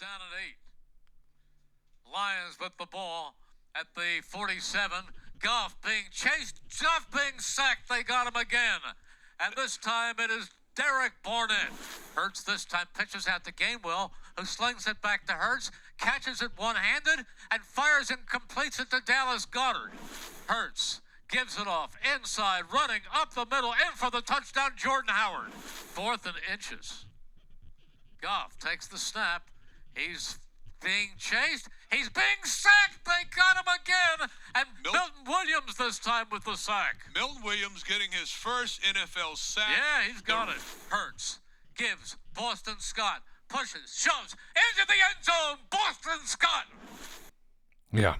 down at eight. Lions with the ball at the 47. Goff being chased, Goff being sacked. They got him again. And this time it is Derek Barnett. Hurts this time pitches out to Gainwell, who slings it back to Hurts, catches it one handed, and fires and completes it to Dallas Goddard. Hurts gives it off inside, running up the middle, in for the touchdown, Jordan Howard. Fourth and inches. Goff takes the snap. He's being chased. He's being sacked. They got him again. And Mil- Milton Williams this time with the sack. Milton Williams getting his first NFL sack. Yeah, he's got it. Hurts. Gives. Boston Scott. Pushes. Shoves. Into the end zone. Boston Scott. Ja,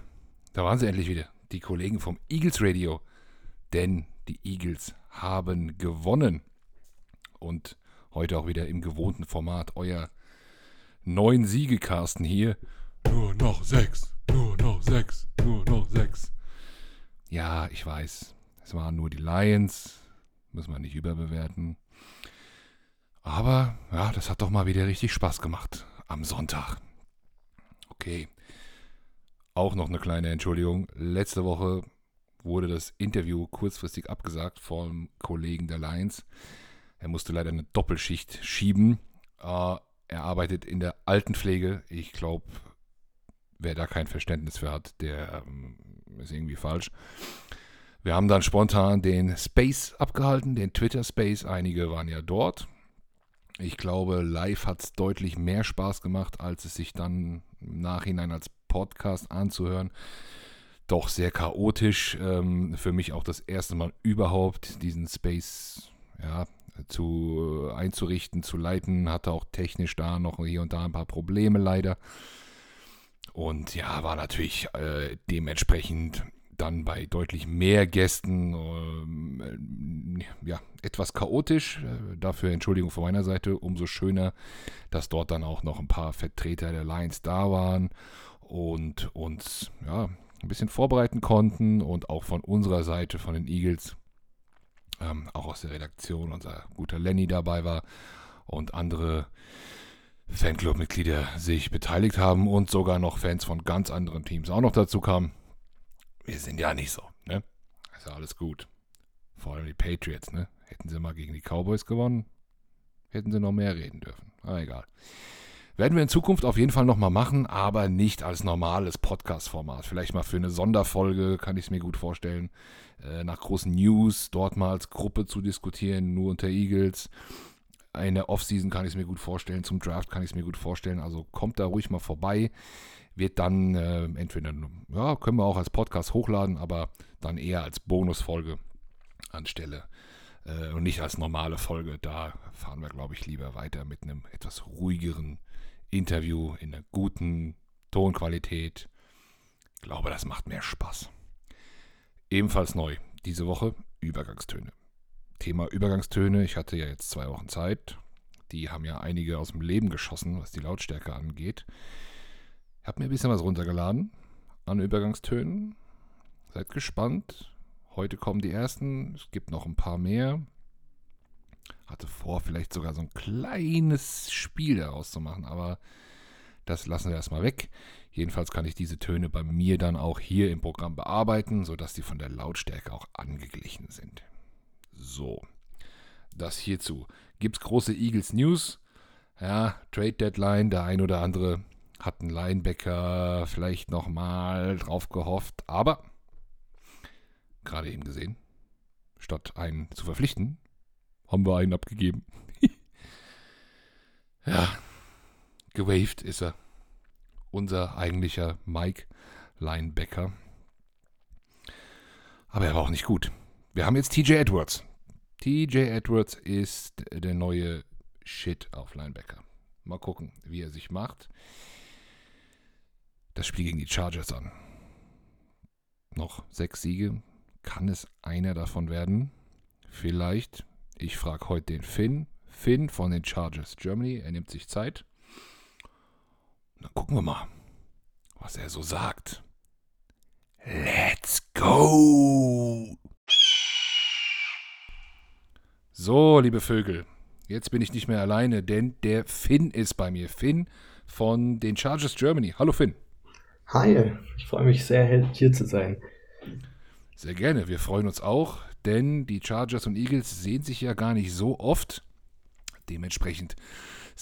da waren sie endlich wieder. Die Kollegen vom Eagles Radio. Denn die Eagles haben gewonnen. Und heute auch wieder im gewohnten Format. Euer neun Siege, Carsten, hier. Nur noch sechs, nur noch sechs, nur noch sechs. Ja, ich weiß. Es waren nur die Lions. Müssen wir nicht überbewerten. Aber ja, das hat doch mal wieder richtig Spaß gemacht. Am Sonntag. Okay. Auch noch eine kleine Entschuldigung. Letzte Woche wurde das Interview kurzfristig abgesagt vom Kollegen der Lions. Er musste leider eine Doppelschicht schieben. Äh, er arbeitet in der Altenpflege. Ich glaube, wer da kein Verständnis für hat, der ähm, ist irgendwie falsch. Wir haben dann spontan den Space abgehalten, den Twitter Space. Einige waren ja dort. Ich glaube, live hat es deutlich mehr Spaß gemacht, als es sich dann im Nachhinein als Podcast anzuhören. Doch sehr chaotisch. Ähm, für mich auch das erste Mal überhaupt diesen Space ja, zu einzurichten, zu leiten. Hatte auch technisch da noch hier und da ein paar Probleme leider. Und ja, war natürlich äh, dementsprechend dann bei deutlich mehr Gästen ähm, äh, ja, etwas chaotisch. Äh, dafür Entschuldigung von meiner Seite. Umso schöner, dass dort dann auch noch ein paar Vertreter der Lions da waren und uns ja, ein bisschen vorbereiten konnten und auch von unserer Seite, von den Eagles, ähm, auch aus der Redaktion, unser guter Lenny dabei war und andere Fanclub-Mitglieder sich beteiligt haben und sogar noch Fans von ganz anderen Teams auch noch dazu kamen. Wir sind ja nicht so, ne? Ist ja alles gut. Vor allem die Patriots, ne? Hätten sie mal gegen die Cowboys gewonnen, hätten sie noch mehr reden dürfen. Aber egal. Werden wir in Zukunft auf jeden Fall nochmal machen, aber nicht als normales Podcast-Format. Vielleicht mal für eine Sonderfolge, kann ich es mir gut vorstellen. Äh, nach großen News dort mal als Gruppe zu diskutieren, nur unter Eagles. Eine Offseason kann ich es mir gut vorstellen, zum Draft kann ich es mir gut vorstellen. Also kommt da ruhig mal vorbei. Wird dann äh, entweder, ja, können wir auch als Podcast hochladen, aber dann eher als Bonusfolge anstelle äh, und nicht als normale Folge. Da fahren wir, glaube ich, lieber weiter mit einem etwas ruhigeren Interview in einer guten Tonqualität. Ich glaube, das macht mehr Spaß. Ebenfalls neu diese Woche Übergangstöne. Thema Übergangstöne. Ich hatte ja jetzt zwei Wochen Zeit. Die haben ja einige aus dem Leben geschossen, was die Lautstärke angeht. Ich habe mir ein bisschen was runtergeladen an Übergangstönen. Seid gespannt. Heute kommen die ersten. Es gibt noch ein paar mehr. Hatte vor, vielleicht sogar so ein kleines Spiel daraus zu machen, aber das lassen wir erstmal weg. Jedenfalls kann ich diese Töne bei mir dann auch hier im Programm bearbeiten, sodass die von der Lautstärke auch angeglichen sind. So, das hierzu. Gibt es große Eagles News? Ja, Trade Deadline, der ein oder andere hat einen Linebacker vielleicht nochmal drauf gehofft, aber gerade eben gesehen, statt einen zu verpflichten, haben wir einen abgegeben. ja, gewaved ist er. Unser eigentlicher Mike Linebacker. Aber er war auch nicht gut. Wir haben jetzt TJ Edwards. TJ Edwards ist der neue Shit auf Linebacker. Mal gucken, wie er sich macht. Das Spiel gegen die Chargers an. Noch sechs Siege. Kann es einer davon werden? Vielleicht. Ich frage heute den Finn. Finn von den Chargers Germany. Er nimmt sich Zeit. Dann gucken wir mal, was er so sagt. Let's go! So, liebe Vögel, jetzt bin ich nicht mehr alleine, denn der Finn ist bei mir. Finn von den Chargers Germany. Hallo Finn. Hi, ich freue mich sehr, hier zu sein. Sehr gerne, wir freuen uns auch, denn die Chargers und Eagles sehen sich ja gar nicht so oft. Dementsprechend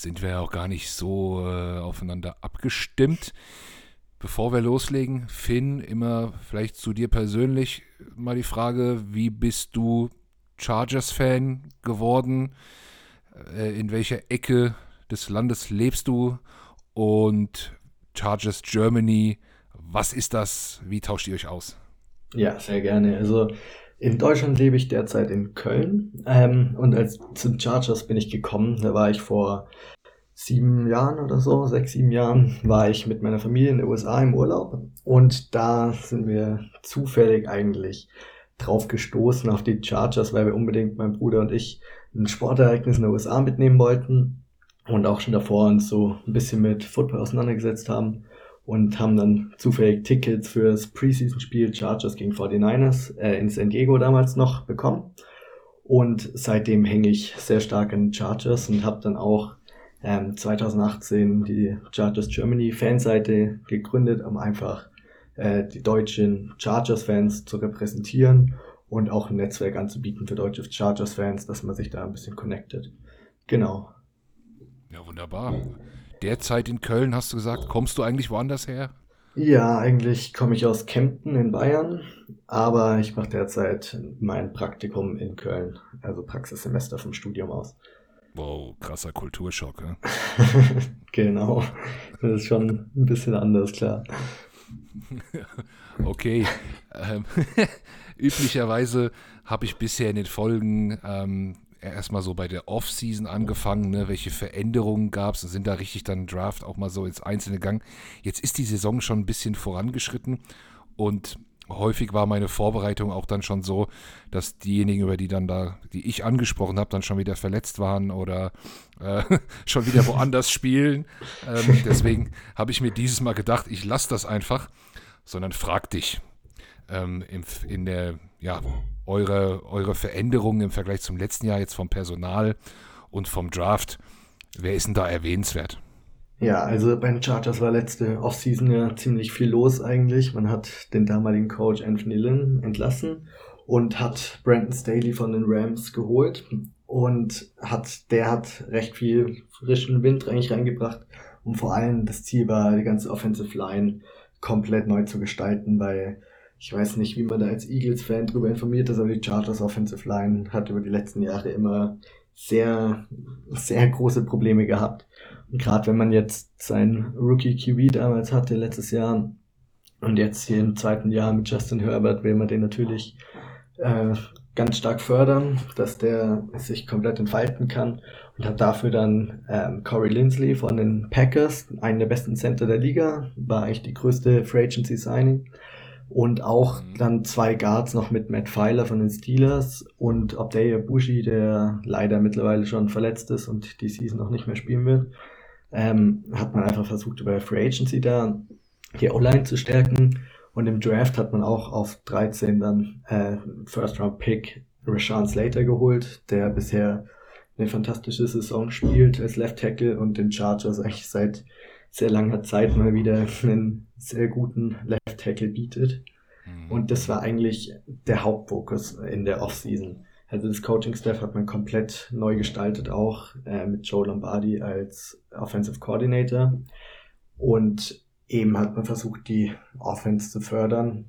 sind wir ja auch gar nicht so äh, aufeinander abgestimmt. Bevor wir loslegen, Finn, immer vielleicht zu dir persönlich mal die Frage, wie bist du Chargers-Fan geworden? Äh, in welcher Ecke des Landes lebst du? Und Chargers Germany, was ist das? Wie tauscht ihr euch aus? Ja, sehr gerne. Also in Deutschland lebe ich derzeit in Köln. Ähm, und als zum Chargers bin ich gekommen. Da war ich vor sieben Jahren oder so, sechs, sieben Jahren, war ich mit meiner Familie in den USA im Urlaub. Und da sind wir zufällig eigentlich drauf gestoßen auf die Chargers, weil wir unbedingt, mein Bruder und ich, ein Sportereignis in den USA mitnehmen wollten und auch schon davor uns so ein bisschen mit Football auseinandergesetzt haben und haben dann zufällig Tickets fürs Preseason-Spiel Chargers gegen 49ers äh, in San Diego damals noch bekommen. Und seitdem hänge ich sehr stark an Chargers und habe dann auch ähm, 2018 die Chargers Germany Fanseite gegründet, um einfach äh, die deutschen Chargers-Fans zu repräsentieren und auch ein Netzwerk anzubieten für deutsche Chargers-Fans, dass man sich da ein bisschen connectet. Genau. Ja, wunderbar. Derzeit in Köln hast du gesagt, kommst du eigentlich woanders her? Ja, eigentlich komme ich aus Kempten in Bayern, aber ich mache derzeit mein Praktikum in Köln, also Praxissemester vom Studium aus. Wow, krasser Kulturschock. Ja? genau, das ist schon ein bisschen anders, klar. okay. Ähm, üblicherweise habe ich bisher in den Folgen ähm, erstmal so bei der Off-Season angefangen, ne? welche Veränderungen gab es, sind da richtig dann Draft auch mal so ins Einzelne gegangen. Jetzt ist die Saison schon ein bisschen vorangeschritten und häufig war meine Vorbereitung auch dann schon so, dass diejenigen, über die dann da, die ich angesprochen habe, dann schon wieder verletzt waren oder äh, schon wieder woanders spielen. Ähm, deswegen habe ich mir dieses Mal gedacht, ich lasse das einfach, sondern frag dich ähm, in, in der, ja, eure, eure Veränderungen im Vergleich zum letzten Jahr jetzt vom Personal und vom Draft. Wer ist denn da erwähnenswert? Ja, also bei den Chargers war letzte Offseason ja ziemlich viel los eigentlich. Man hat den damaligen Coach Anthony Lynn entlassen und hat Brandon Staley von den Rams geholt und hat, der hat recht viel frischen Wind eigentlich reingebracht und vor allem das Ziel war, die ganze Offensive Line komplett neu zu gestalten, weil ich weiß nicht, wie man da als Eagles-Fan drüber informiert ist, aber die Chargers Offensive Line hat über die letzten Jahre immer sehr, sehr große Probleme gehabt. Und gerade wenn man jetzt seinen Rookie QB damals hatte, letztes Jahr, und jetzt hier im zweiten Jahr mit Justin Herbert, will man den natürlich äh, ganz stark fördern, dass der sich komplett entfalten kann und hat dafür dann ähm, Corey Lindsley von den Packers, einen der besten Center der Liga, war eigentlich die größte Free Agency Signing und auch mhm. dann zwei Guards noch mit Matt Pfeiler von den Steelers und Abdaya Bushi, der leider mittlerweile schon verletzt ist und die Season noch nicht mehr spielen wird. Ähm, hat man einfach versucht, über Free Agency da die O-Line zu stärken. Und im Draft hat man auch auf 13 dann äh, First Round Pick Rashawn Slater geholt, der bisher eine fantastische Saison spielt als Left Tackle und den Chargers eigentlich seit sehr langer Zeit mal wieder einen sehr guten Left Tackle bietet. Mhm. Und das war eigentlich der Hauptfokus in der Offseason. Also das Coaching-Staff hat man komplett neu gestaltet, auch äh, mit Joe Lombardi als Offensive Coordinator. Und eben hat man versucht, die Offense zu fördern.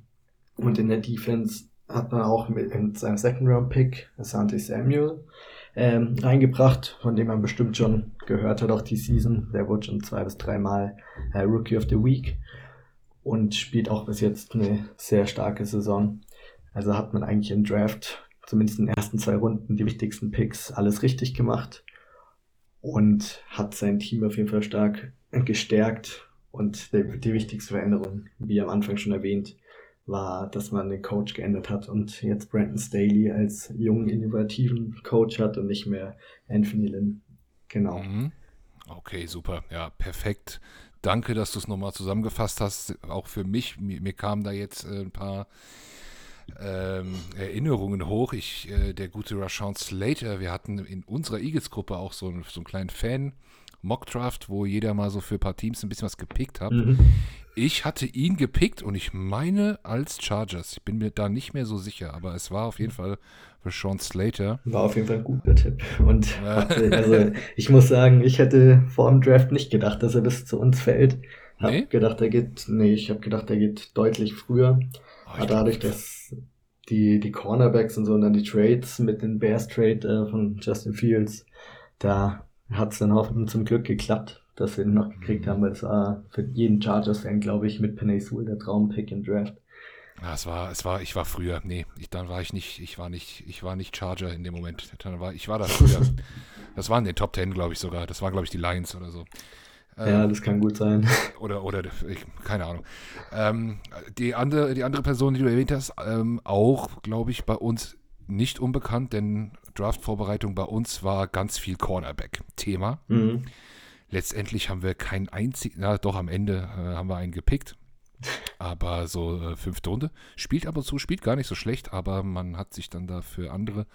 Und in der Defense hat man auch mit, mit seinem Second-Round-Pick, Asante Samuel, ähm, reingebracht, von dem man bestimmt schon gehört hat, auch die Season. Der wurde schon zwei bis dreimal äh, Rookie of the Week und spielt auch bis jetzt eine sehr starke Saison. Also hat man eigentlich im Draft, zumindest in den ersten zwei Runden, die wichtigsten Picks alles richtig gemacht und hat sein Team auf jeden Fall stark gestärkt. Und die, die wichtigste Veränderung, wie am Anfang schon erwähnt, war, dass man den Coach geändert hat und jetzt Brandon Staley als jungen, innovativen Coach hat und nicht mehr Anthony Lynn. Genau. Mhm. Okay, super. Ja, perfekt. Danke, dass du es nochmal zusammengefasst hast. Auch für mich, mir, mir kamen da jetzt äh, ein paar ähm, Erinnerungen hoch. Ich, äh, der gute Rashawn Slater, wir hatten in unserer Eagles-Gruppe auch so, so einen kleinen Fan. Mockdraft, wo jeder mal so für ein paar Teams ein bisschen was gepickt hat. Mhm. Ich hatte ihn gepickt und ich meine als Chargers. Ich bin mir da nicht mehr so sicher, aber es war auf jeden Fall Rashawn Slater. War auf jeden Fall ein guter Tipp. Und hatte, also ich muss sagen, ich hätte vor dem Draft nicht gedacht, dass er bis zu uns fällt. Hab Nee? gedacht, er geht, nee, ich habe gedacht, er geht deutlich früher. Oh, Aber dadurch, dass die, die Cornerbacks und so und dann die Trades mit den Bears Trade äh, von Justin Fields, da hat es dann hoffentlich zum Glück geklappt, dass wir ihn noch gekriegt haben, weil es war für jeden Chargers-Fan, glaube ich, mit Penny Sewell der Traumpick im Draft. Ja, es war, es war, ich war früher. Nee, ich, dann war ich nicht, ich war nicht, ich war nicht Charger in dem Moment. Dann war, ich war da früher. das waren den Top Ten, glaube ich sogar. Das waren, glaube ich, die Lions oder so. Ja, das kann gut sein. Oder, oder, ich, keine Ahnung. Ähm, die, andere, die andere Person, die du erwähnt hast, ähm, auch, glaube ich, bei uns nicht unbekannt, denn Draft-Vorbereitung bei uns war ganz viel Cornerback-Thema. Mhm. Letztendlich haben wir keinen einzigen, na doch, am Ende äh, haben wir einen gepickt. Aber so äh, fünfte Runde. Spielt aber zu, spielt gar nicht so schlecht, aber man hat sich dann da für andere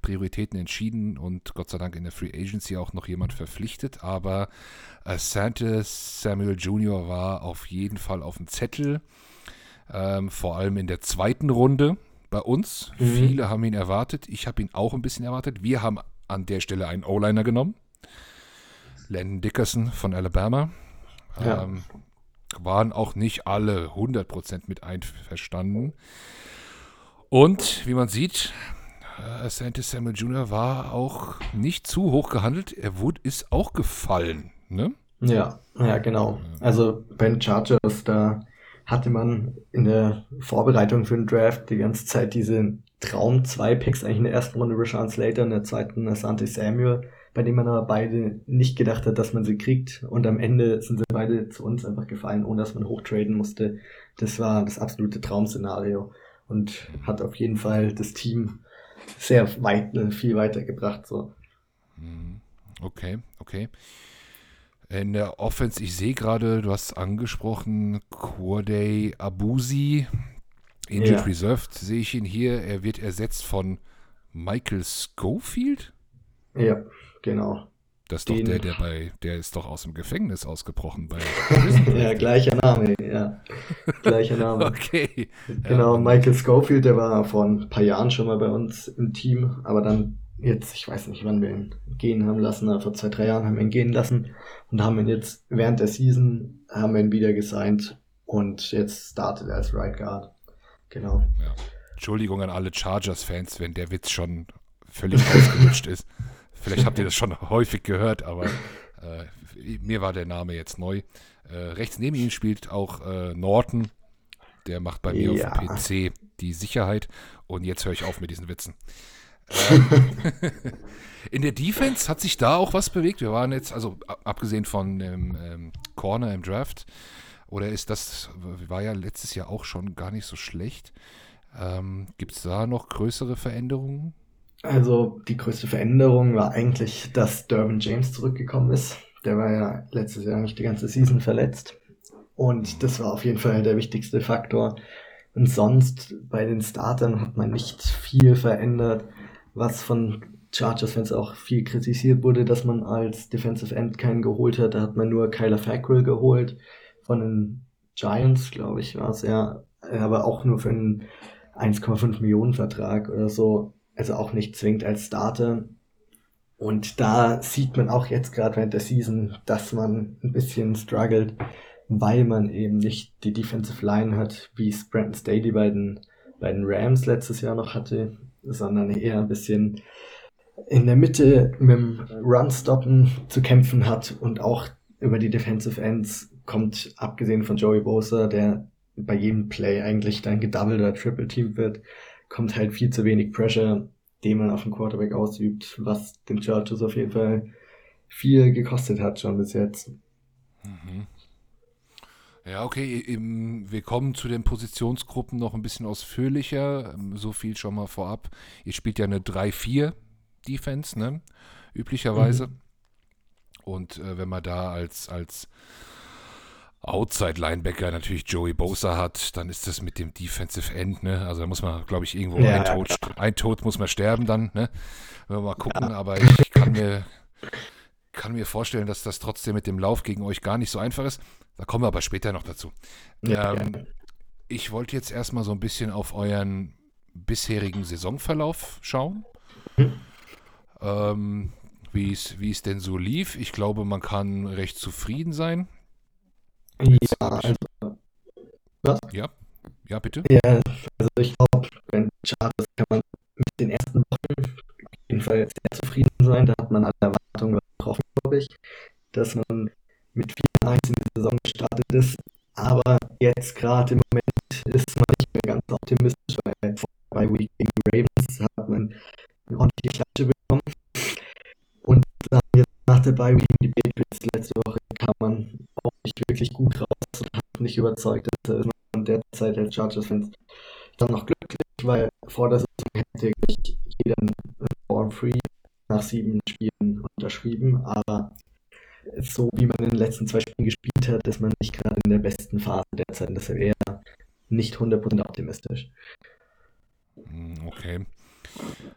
Prioritäten entschieden und Gott sei Dank in der Free Agency auch noch jemand verpflichtet. Aber äh, Sante Samuel Jr. war auf jeden Fall auf dem Zettel. Ähm, vor allem in der zweiten Runde bei uns. Mhm. Viele haben ihn erwartet. Ich habe ihn auch ein bisschen erwartet. Wir haben an der Stelle einen O-Liner genommen. Landon Dickerson von Alabama. Ja. Ähm, waren auch nicht alle 100% mit einverstanden. Und wie man sieht, äh, Santis Samuel Jr. war auch nicht zu hoch gehandelt. Er wurde, ist auch gefallen. Ne? Ja, ja, genau. Also bei den Chargers, da hatte man in der Vorbereitung für den Draft die ganze Zeit diese Traum zwei Picks, eigentlich in der ersten Runde Rashawn Slater, in der zweiten Asante Samuel, bei denen man aber beide nicht gedacht hat, dass man sie kriegt. Und am Ende sind sie beide zu uns einfach gefallen, ohne dass man hochtraden musste. Das war das absolute Traumszenario und hat auf jeden Fall das Team sehr weit, äh, viel weitergebracht. So. Mhm. Okay, okay. In der Offense, ich sehe gerade, du hast angesprochen, Corday Abusi, Injured Ja. Reserved, sehe ich ihn hier. Er wird ersetzt von Michael Schofield. Ja, genau. Das ist doch Den- der, der bei, der ist doch aus dem Gefängnis ausgebrochen bei ja, gleicher Name, ja. Gleicher Name. Okay. Genau, Ja. Michael Schofield, der war vor ein paar Jahren schon mal bei uns im Team, aber dann jetzt, ich weiß nicht, wann wir ihn gehen haben lassen, aber vor zwei, drei Jahren haben wir ihn gehen lassen und haben ihn jetzt während der Season, haben wir ihn wieder gesigned und jetzt startet er als Right Guard. Genau. Ja. Entschuldigung an alle Chargers-Fans, wenn der Witz schon völlig ausgelutscht ist. Vielleicht habt ihr das schon häufig gehört, aber äh, mir war der Name jetzt neu. Äh, rechts neben ihm spielt auch äh, Norton. Der macht bei mir Ja. auf dem PC die Sicherheit. Und jetzt höre ich auf mit diesen Witzen. Ähm, In der Defense hat sich da auch was bewegt. Wir waren jetzt, also abgesehen von dem ähm, Corner im Draft, oder ist das, war ja letztes Jahr auch schon gar nicht so schlecht. Ähm, Gibt es da noch größere Veränderungen? Also die größte Veränderung war eigentlich, dass Derwin James zurückgekommen ist. Der war ja letztes Jahr nicht die ganze Season verletzt. Und das war auf jeden Fall der wichtigste Faktor. Und sonst bei den Startern hat man nicht viel verändert, was von Chargers-Fans auch viel kritisiert wurde, dass man als Defensive End keinen geholt hat. Da hat man nur Kyler Fackrell geholt von den Giants, glaube ich, war es ja. Aber auch nur für einen 1,5 Millionen Vertrag oder so also auch nicht zwingend als Starter. Und da sieht man auch jetzt gerade während der Season, dass man ein bisschen struggelt, weil man eben nicht die Defensive Line hat, wie es Brandon Staley bei den, bei den Rams letztes Jahr noch hatte, sondern eher ein bisschen in der Mitte mit dem Run-Stoppen zu kämpfen hat und auch über die Defensive Ends kommt, abgesehen von Joey Bosa, der bei jedem Play eigentlich dann gedoubled oder triple teamed wird, kommt halt viel zu wenig Pressure, den man auf den Quarterback ausübt, was den Chargers auf jeden Fall viel gekostet hat schon bis jetzt. Mhm. Ja, okay, wir kommen zu den Positionsgruppen noch ein bisschen ausführlicher. Ähm, So viel schon mal vorab. Ihr spielt ja eine 3-4-Defense, ne? Üblicherweise. Und äh, wenn man da als, als Outside-Linebacker natürlich Joey Bosa hat, dann ist das mit dem Defensive End, ne? Also da muss man, glaube ich, irgendwo Ja, ein, Tod, ein Tod muss man sterben dann, ne? Wenn wir mal gucken, aber ich kann mir, kann mir vorstellen, dass das trotzdem mit dem Lauf gegen euch gar nicht so einfach ist. Da kommen wir aber später noch dazu. Ja, Ähm, ich wollte jetzt erstmal so ein bisschen auf euren bisherigen Saisonverlauf schauen. Mhm. Ähm, wie es denn so lief. Ich glaube, man kann recht zufrieden sein. Ja, hab ich- also, Ja, ja, bitte. ja, also ich glaube, bei den Chargers kann man mit den ersten Wochen auf jeden Fall sehr zufrieden sein. Da hat man alle Erwartungen getroffen, glaube ich, dass man mit 4-1 in die Saison gestartet ist. Aber jetzt gerade im Moment ist man nicht mehr ganz optimistisch, weil bei Week gegen Ravens hat man eine ordentliche Klatsche bekommen. Und dann jetzt nach der Bye Week die Patriots letzte Woche kam man auch nicht wirklich gut raus und hat nicht überzeugt. Deshalb ist man derzeit als Chargers-Fans dann noch glücklich, weil vor der Saison hätte jeder einen Form Free nach sieben Spielen unterschrieben, aber so wie man in den letzten zwei Spielen gespielt hat, ist man nicht gerade in der besten Phase derzeit, und deshalb eher nicht 100% optimistisch. Hm, Okay.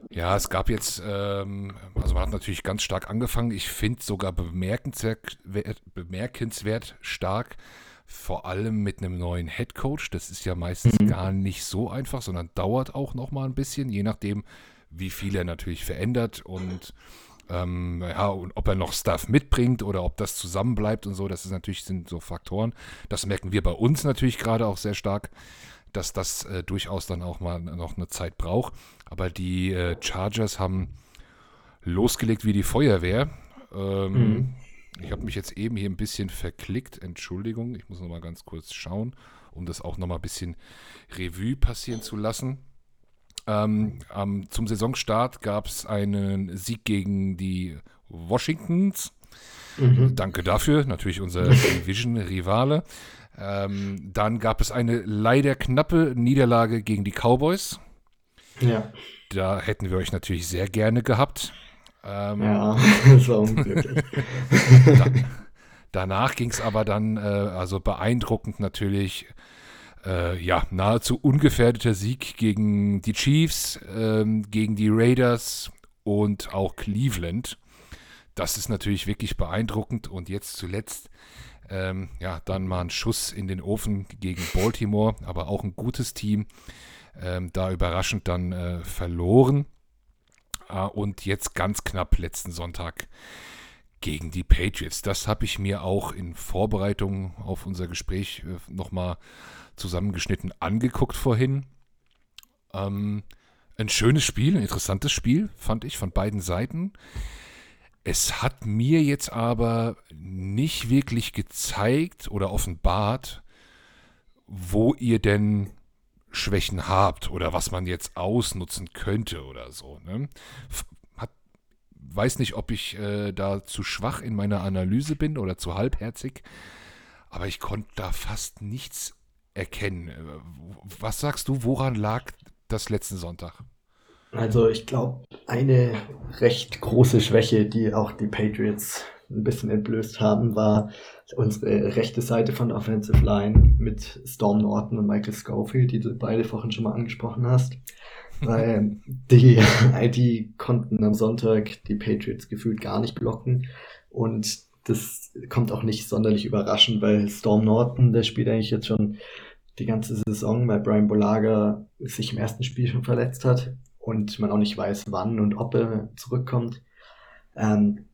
Ja, es gab jetzt, ähm, also man hat natürlich ganz stark angefangen. Ich finde sogar bemerkenswert, wert- bemerkenswert stark, vor allem mit einem neuen Head Coach. Das ist ja meistens Mhm. gar nicht so einfach, sondern dauert auch noch mal ein bisschen, je nachdem, wie viel er natürlich verändert und ähm, ja, und ob er noch Stuff mitbringt oder ob das zusammenbleibt und so. Das ist natürlich sind so Faktoren. Das merken wir bei uns natürlich gerade auch sehr stark dass das äh, durchaus dann auch mal noch eine Zeit braucht. Aber die äh, Chargers haben losgelegt wie die Feuerwehr. Ähm, Mhm. Ich habe mich jetzt eben hier ein bisschen verklickt. Entschuldigung, ich muss noch mal ganz kurz schauen, um das auch noch mal ein bisschen Revue passieren zu lassen. Ähm, am- zum Saisonstart gab es einen Sieg gegen die Washingtons. Mhm. Danke dafür, natürlich unser Division-Rivale. Ähm, dann gab es eine leider knappe Niederlage gegen die Cowboys. Ja, Da hätten wir euch natürlich sehr gerne gehabt. Ähm, ja, das war unglücklich. Danach ging es aber dann, äh, also beeindruckend natürlich, äh, ja, nahezu ungefährdeter Sieg gegen die Chiefs, ähm, gegen die Raiders und auch Cleveland. Das ist natürlich wirklich beeindruckend und jetzt zuletzt, ähm, ja, dann mal ein Schuss in den Ofen gegen Baltimore, aber auch ein gutes Team, ähm, da überraschend dann äh, verloren. Ah, und jetzt ganz knapp letzten Sonntag gegen die Patriots. Das habe ich mir auch in Vorbereitung auf unser Gespräch äh, nochmal zusammengeschnitten angeguckt vorhin. Ähm, ein schönes Spiel, ein interessantes Spiel, fand ich von beiden Seiten. Es hat mir jetzt aber nicht wirklich gezeigt oder offenbart, wo ihr denn Schwächen habt oder was man jetzt ausnutzen könnte oder so. Ne? Hat, weiß nicht, ob ich äh, da zu schwach in meiner Analyse bin oder zu halbherzig, aber ich konnte da fast nichts erkennen. Äh, Was sagst du, woran lag das letzten Sonntag? Also ich glaube, eine recht große Schwäche, die auch die Patriots ein bisschen entblößt haben, war unsere rechte Seite von der Offensive Line mit Storm Norton und Michael Schofield, die du beide vorhin schon mal angesprochen hast. Weil die, die konnten am Sonntag die Patriots gefühlt gar nicht blocken. Und das kommt auch nicht sonderlich überraschend, weil Storm Norton, der spielt eigentlich jetzt schon die ganze Saison, weil Brian Bolaga sich im ersten Spiel schon verletzt hat und man auch nicht weiß, wann und ob er zurückkommt. Ähm,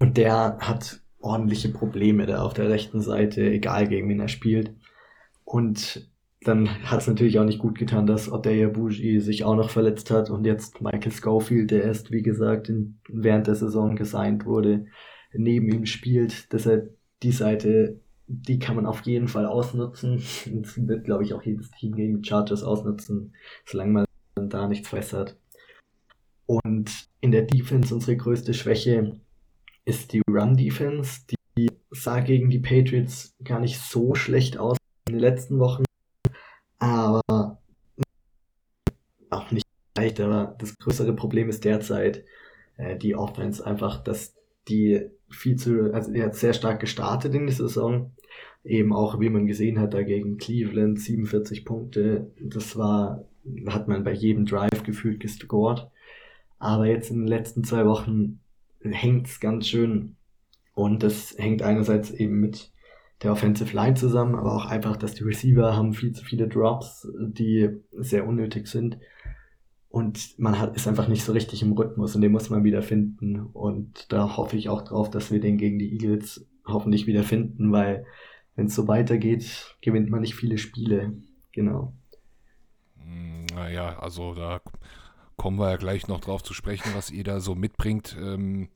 und der hat ordentliche Probleme da auf der rechten Seite, egal gegen wen er spielt. Und dann hat es natürlich auch nicht gut getan, dass Odeya Bougie sich auch noch verletzt hat und jetzt Michael Schofield, der erst, wie gesagt, in, während der Saison gesigned wurde, neben ihm spielt. Deshalb die Seite, die kann man auf jeden Fall ausnutzen. Das wird, glaube ich, auch jedes Team gegen die Chargers ausnutzen, solange man da nichts verbessert. Und in der Defense unsere größte Schwäche ist die Run-Defense. Die sah gegen die Patriots gar nicht so schlecht aus in den letzten Wochen, aber auch nicht leicht. Aber das größere Problem ist derzeit äh, die Offense einfach, dass die viel zu, also die hat sehr stark gestartet in die Saison Eben auch, wie man gesehen hat, dagegen Cleveland 47 Punkte. Das war, hat man bei jedem Drive gefühlt gescored. Aber jetzt in den letzten zwei Wochen hängt es ganz schön. Und das hängt einerseits eben mit der Offensive Line zusammen, aber auch einfach, dass die Receiver haben viel zu viele Drops, die sehr unnötig sind. Und man hat, ist einfach nicht so richtig im Rhythmus und den muss man wieder finden. Und da hoffe ich auch drauf, dass wir den gegen die Eagles hoffentlich wieder finden, weil wenn es so weitergeht, gewinnt man nicht viele Spiele. Genau. Naja, also da kommen wir ja gleich noch drauf zu sprechen, was ihr da so mitbringt. Ähm,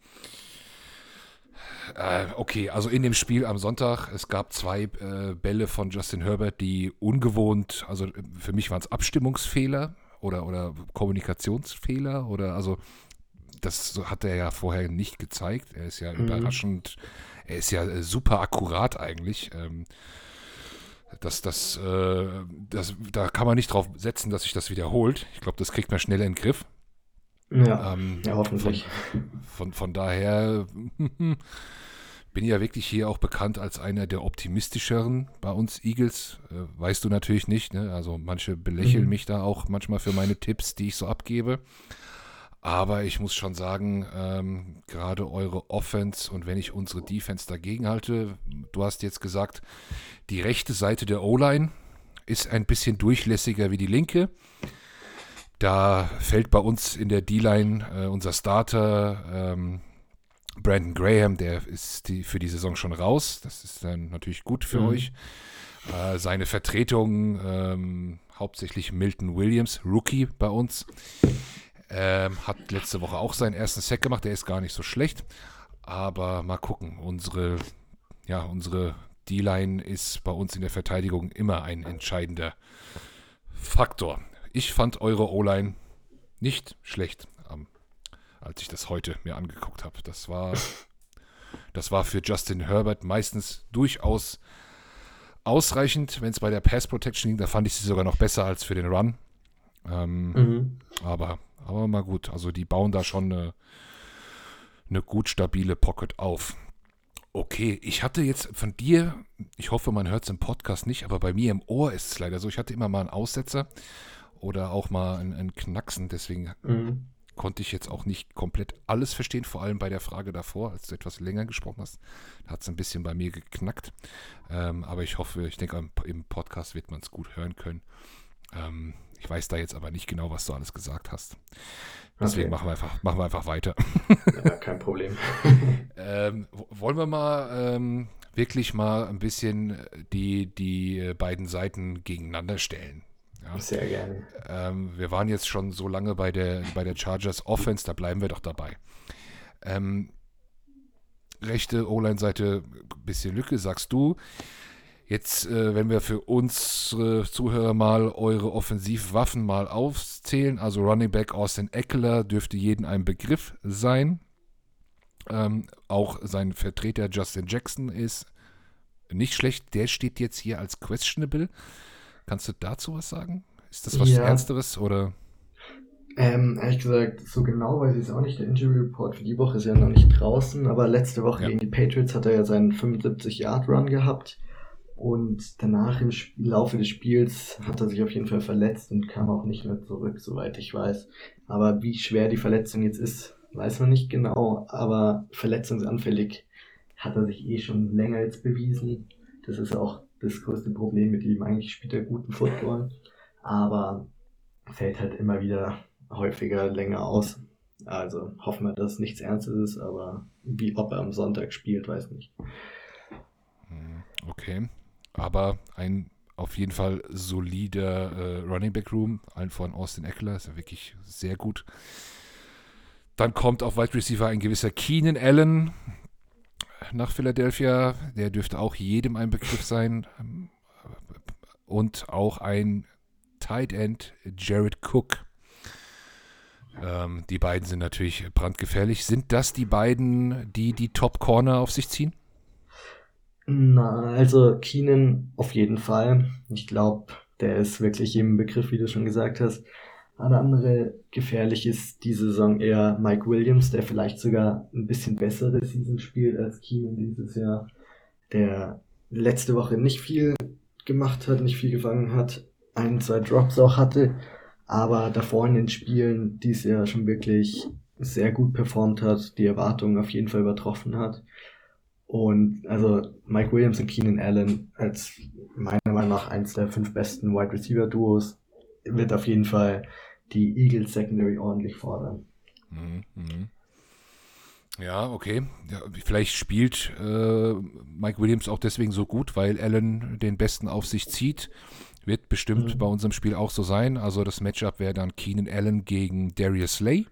äh, okay, also in dem Spiel am Sonntag, es gab zwei äh, Bälle von Justin Herbert, die ungewohnt, also für mich waren es Abstimmungsfehler oder, oder Kommunikationsfehler oder also das hat er ja vorher nicht gezeigt. Er ist ja mhm. überraschend, er ist ja äh, super akkurat eigentlich. Ähm, das, das, äh, das, da kann man nicht drauf setzen, dass sich das wiederholt. Ich glaube, das kriegt man schnell in den Griff. Ja, ähm, ja hoffentlich. Von, von, von daher bin ich ja wirklich hier auch bekannt als einer der optimistischeren bei uns Eagles. Äh, weißt du natürlich nicht. Ne? Also manche belächeln mhm. mich da auch manchmal für meine Tipps, die ich so abgebe. Aber ich muss schon sagen, ähm, gerade eure Offense und wenn ich unsere Defense dagegen halte, du hast jetzt gesagt, die rechte Seite der O-Line ist ein bisschen durchlässiger wie die linke. Da fällt bei uns in der D-Line äh, unser Starter ähm, Brandon Graham, der ist die, für die Saison schon raus. Das ist dann natürlich gut für mhm. euch. Äh, seine Vertretung, ähm, hauptsächlich Milton Williams, Rookie bei uns, ähm, hat letzte Woche auch seinen ersten Sack gemacht. Der ist gar nicht so schlecht. Aber mal gucken. Unsere, ja, unsere D-Line ist bei uns in der Verteidigung immer ein entscheidender Faktor. Ich fand eure O-Line nicht schlecht, ähm, als ich das heute mir angeguckt habe. Das war, das war für Justin Herbert meistens durchaus ausreichend, wenn es bei der Pass Protection ging. Da fand ich sie sogar noch besser als für den Run. Ähm, mhm. aber, aber mal gut. Also die bauen da schon eine, eine gut stabile Pocket auf. Okay, ich hatte jetzt von dir, ich hoffe, man hört es im Podcast nicht, aber bei mir im Ohr ist es leider so, ich hatte immer mal einen Aussetzer oder auch mal ein, ein Knacksen. Deswegen mhm. konnte ich jetzt auch nicht komplett alles verstehen, vor allem bei der Frage davor, als du etwas länger gesprochen hast. Da hat es ein bisschen bei mir geknackt. Ähm, aber ich hoffe, ich denke, im Podcast wird man es gut hören können. Ähm, ich weiß da jetzt aber nicht genau, was du alles gesagt hast. Deswegen okay. machen, wir einfach, machen wir einfach weiter. Ja, kein Problem. ähm, wollen wir mal ähm, wirklich mal ein bisschen die, die beiden Seiten gegeneinander stellen? Ja. Sehr gerne. Ähm, wir waren jetzt schon so lange bei der, bei der Chargers Offense, da bleiben wir doch dabei. Ähm, rechte O-Line-Seite, bisschen Lücke, sagst du. Jetzt, äh, wenn wir für unsere Zuhörer mal eure Offensivwaffen mal aufzählen, also Running Back Austin Eckler dürfte jeden ein Begriff sein. Ähm, auch sein Vertreter Justin Jackson ist nicht schlecht. Der steht jetzt hier als questionable. Kannst du dazu was sagen? Ist das was ja. Ernsteres oder? Ähm, ehrlich gesagt, so genau weiß ich es auch nicht. Der Injury Report für die Woche ist ja noch nicht draußen, aber letzte Woche ja. gegen die Patriots hat er ja seinen 75-Yard-Run gehabt. Und danach im Laufe des Spiels hat er sich auf jeden Fall verletzt und kam auch nicht mehr zurück, soweit ich weiß. Aber wie schwer die Verletzung jetzt ist, weiß man nicht genau. Aber verletzungsanfällig hat er sich eh schon länger jetzt bewiesen. Das ist auch das größte Problem mit ihm. Eigentlich spielt er guten Football, aber fällt halt immer wieder häufiger länger aus. Also hoffen wir, dass nichts Ernstes ist, aber wie ob er am Sonntag spielt, weiß nicht. Hm, okay, aber ein auf jeden Fall solider äh, Running Back Room, allen voran Austin Eckler, ist ja wirklich sehr gut. Dann kommt auf Wide Receiver ein gewisser Keenan Allen, nach Philadelphia. Der dürfte auch jedem ein Begriff sein. Und auch ein Tight End, Jared Cook. Ähm, die beiden sind natürlich brandgefährlich. Sind das die beiden, die die Top Corner auf sich ziehen? Na, also Keenan auf jeden Fall. Ich glaube, der ist wirklich jedem Begriff, wie du schon gesagt hast. Eine andere gefährlich ist die Saison eher Mike Williams, der vielleicht sogar ein bisschen bessere Season spielt als Keenan dieses Jahr. Der letzte Woche nicht viel gemacht hat, nicht viel gefangen hat, ein, zwei Drops auch hatte, aber davor in den Spielen dies Jahr schon wirklich sehr gut performt hat, die Erwartungen auf jeden Fall übertroffen hat. Und also Mike Williams und Keenan Allen als meiner Meinung nach eins der fünf besten Wide Receiver Duos wird auf jeden Fall die Eagles Secondary ordentlich fordern. Mhm, mhm. Ja, okay. Ja, vielleicht spielt äh, Mike Williams auch deswegen so gut, weil Allen den Besten auf sich zieht. Wird bestimmt Mhm. bei unserem Spiel auch so sein. Also das Matchup wäre dann Keenan Allen gegen Darius Slay.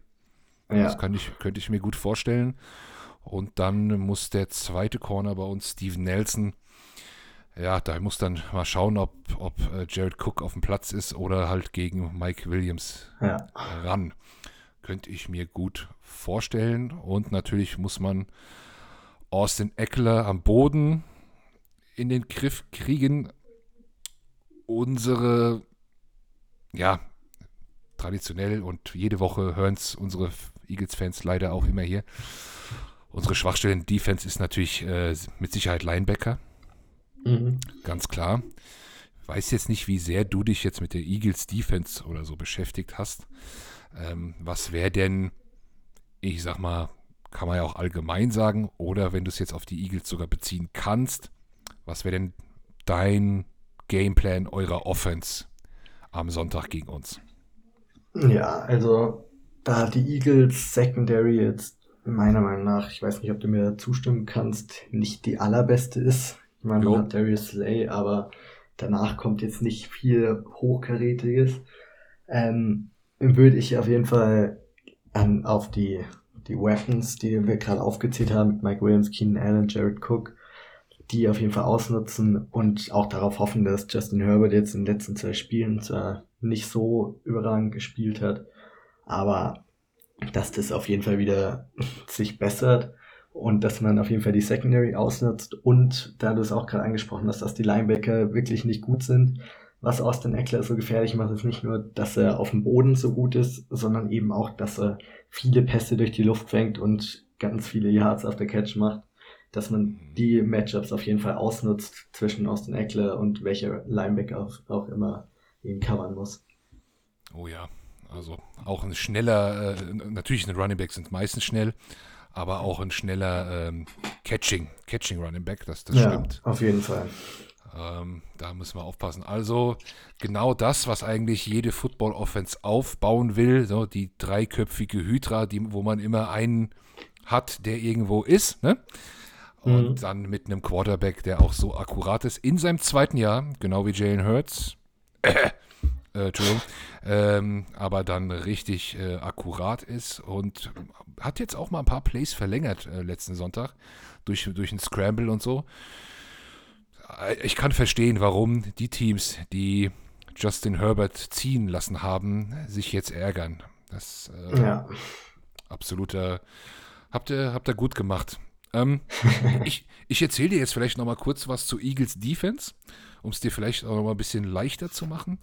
Das Ja, kann ich, könnte ich mir gut vorstellen. Und dann muss der zweite Corner bei uns, Steven Nelson, ja, da muss dann mal schauen, ob, ob äh, Jared Cook auf dem Platz ist oder halt gegen Mike Williams ja, ran. Könnte ich mir gut vorstellen. Und natürlich muss man Austin Eckler am Boden in den Griff kriegen. Unsere, ja, traditionell und jede Woche hören es unsere Eagles-Fans leider auch immer hier. Unsere Schwachstelle in Defense ist natürlich äh, mit Sicherheit Linebacker. mhm. Ganz klar. Weiß jetzt nicht, wie sehr du dich jetzt mit der Eagles Defense oder so beschäftigt hast. Ähm, was wäre denn, ich sag mal, kann man ja auch allgemein sagen, oder wenn du es jetzt auf die Eagles sogar beziehen kannst, was wäre denn dein Gameplan eurer Offense am Sonntag gegen uns? Ja, also da die Eagles Secondary jetzt meiner Meinung nach, ich weiß nicht, ob du mir zustimmen kannst, nicht die allerbeste ist. Ich meine, man hat Darius Slay, aber danach kommt jetzt nicht viel Hochkarätiges. Ähm, würde ich auf jeden Fall an, auf die, die Weapons, die wir gerade aufgezählt haben, mit Mike Williams, Keenan Allen, Jared Cook, die auf jeden Fall ausnutzen und auch darauf hoffen, dass Justin Herbert jetzt in den letzten zwei Spielen zwar nicht so überragend gespielt hat, aber dass das auf jeden Fall wieder sich bessert und dass man auf jeden Fall die Secondary ausnutzt und da du es auch gerade angesprochen hast, dass die Linebacker wirklich nicht gut sind. Was Austin Eckler so gefährlich macht, ist nicht nur, dass er auf dem Boden so gut ist, sondern eben auch, dass er viele Pässe durch die Luft fängt und ganz viele Yards auf der Catch macht. Dass man die Matchups auf jeden Fall ausnutzt zwischen Austin Eckler und welcher Linebacker auch, auch immer ihn covern muss. Oh ja, also auch ein schneller, äh, natürlich ein Running Back sind meistens schnell, aber auch ein schneller ähm, Catching, Catching Running Back, das, das stimmt. auf jeden Fall. Ähm, da müssen wir aufpassen. Also genau das, was eigentlich jede Football-Offense aufbauen will, so die dreiköpfige Hydra, die, wo man immer einen hat, der irgendwo ist, ne? Und Mhm. dann mit einem Quarterback, der auch so akkurat ist, in seinem zweiten Jahr, genau wie Jalen Hurts, äh, Entschuldigung, ähm, aber dann richtig äh, akkurat ist und hat jetzt auch mal ein paar Plays verlängert äh, letzten Sonntag durch, durch einen Scramble und so. Äh, Ich kann verstehen, warum die Teams, die Justin Herbert ziehen lassen haben, sich jetzt ärgern. Das äh, Ja. absoluter. Habt ihr, habt ihr gut gemacht. Ähm, ich ich erzähle dir jetzt vielleicht noch mal kurz was zu Eagles Defense, um es dir vielleicht auch noch mal ein bisschen leichter zu machen.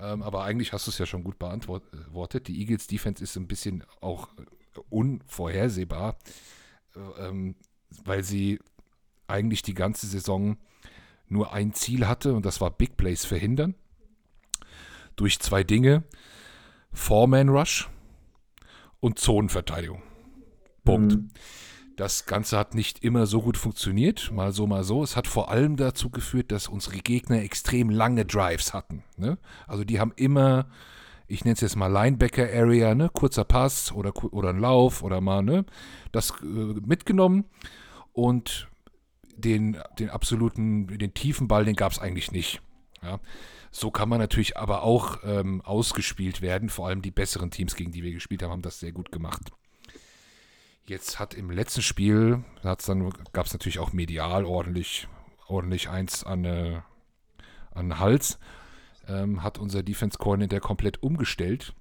Ähm, aber eigentlich hast du es ja schon gut beantwortet. Die Eagles Defense ist ein bisschen auch äh, unvorhersehbar, äh, ähm, weil sie eigentlich die ganze Saison nur ein Ziel hatte und das war Big Plays verhindern. Durch zwei Dinge: Four-Man Rush und Zonenverteidigung. Punkt. Mhm. Das Ganze hat nicht immer so gut funktioniert, mal so, mal so. Es hat vor allem dazu geführt, dass unsere Gegner extrem lange Drives hatten. Ne? Also die haben immer, ich nenne es jetzt mal Linebacker-Area, ne? kurzer Pass oder, oder ein Lauf oder mal, ne? das äh, mitgenommen und den, den absoluten, den tiefen Ball, den gab es eigentlich nicht. Ja? So kann man natürlich aber auch ähm, ausgespielt werden. Vor allem die besseren Teams, gegen die wir gespielt haben, haben das sehr gut gemacht. Jetzt hat im letzten Spiel, hat's dann gab es natürlich auch medial ordentlich, ordentlich eins an, äh, an den Hals, ähm, hat unser Defense Coordinator komplett umgestellt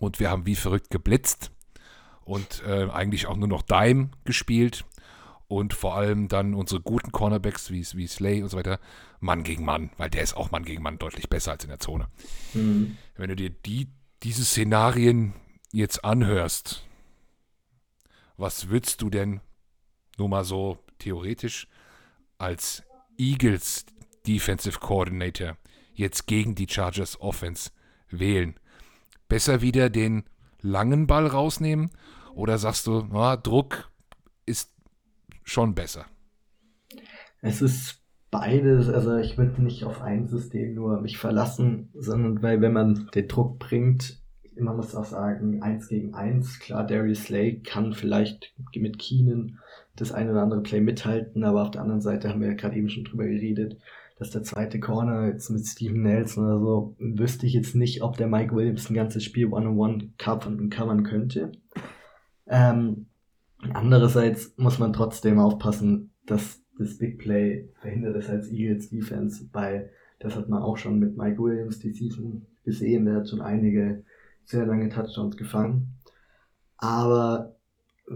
und wir haben wie verrückt geblitzt und äh, eigentlich auch nur noch Dime gespielt und vor allem dann unsere guten Cornerbacks wie, wie Slay und so weiter Mann gegen Mann, weil der ist auch Mann gegen Mann deutlich besser als in der Zone. Mhm. Wenn du dir die, diese Szenarien jetzt anhörst, was würdest du denn nur mal so theoretisch als Eagles Defensive Coordinator jetzt gegen die Chargers Offense wählen? Besser wieder den langen Ball rausnehmen oder sagst du, na, Druck ist schon besser? Es ist beides, also ich würde nicht auf ein System nur mich verlassen, sondern weil wenn man den Druck bringt, man muss auch sagen, eins gegen eins, klar, Darius Slay kann vielleicht mit Keenan das eine oder andere Play mithalten, aber auf der anderen Seite haben wir ja gerade eben schon drüber geredet, dass der zweite Corner jetzt mit Steven Nelson oder so, wüsste ich jetzt nicht, ob der Mike Williams ein ganzes Spiel One-on-One covern, covern könnte. Ähm, andererseits muss man trotzdem aufpassen, dass das Big Play verhindert es als Eagles Defense, weil das hat man auch schon mit Mike Williams die Season gesehen, der hat schon einige sehr lange Touchdowns gefangen. Aber